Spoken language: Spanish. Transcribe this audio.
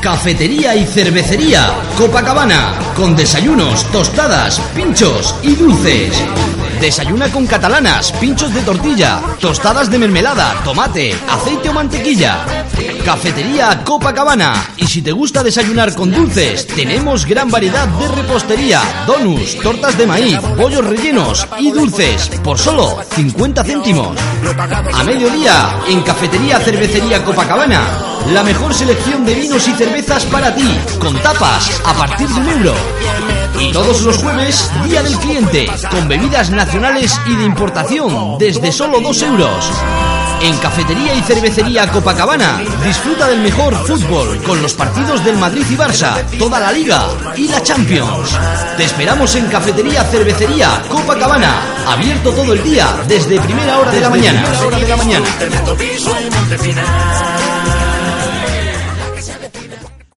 Cafetería y cervecería Copacabana, con desayunos, tostadas, pinchos y dulces. Desayuna con catalanas, pinchos de tortilla, tostadas de mermelada, tomate, aceite o mantequilla. Cafetería Copacabana. Y si te gusta desayunar con dulces, tenemos gran variedad de repostería, donuts, tortas de maíz, pollos rellenos y dulces por solo 50 céntimos. A mediodía, en Cafetería Cervecería Copacabana, la mejor selección de vinos y cervezas para ti, con tapas a partir de un euro. Y todos los jueves, Día del Cliente, con bebidas nacionales y de importación, desde solo dos euros. En Cafetería y Cervecería Copacabana, disfruta del mejor fútbol con los partidos del Madrid y Barça, toda la Liga y la Champions. Te esperamos en Cafetería Cervecería Copacabana, abierto todo el día desde primera. Hora de la mañana.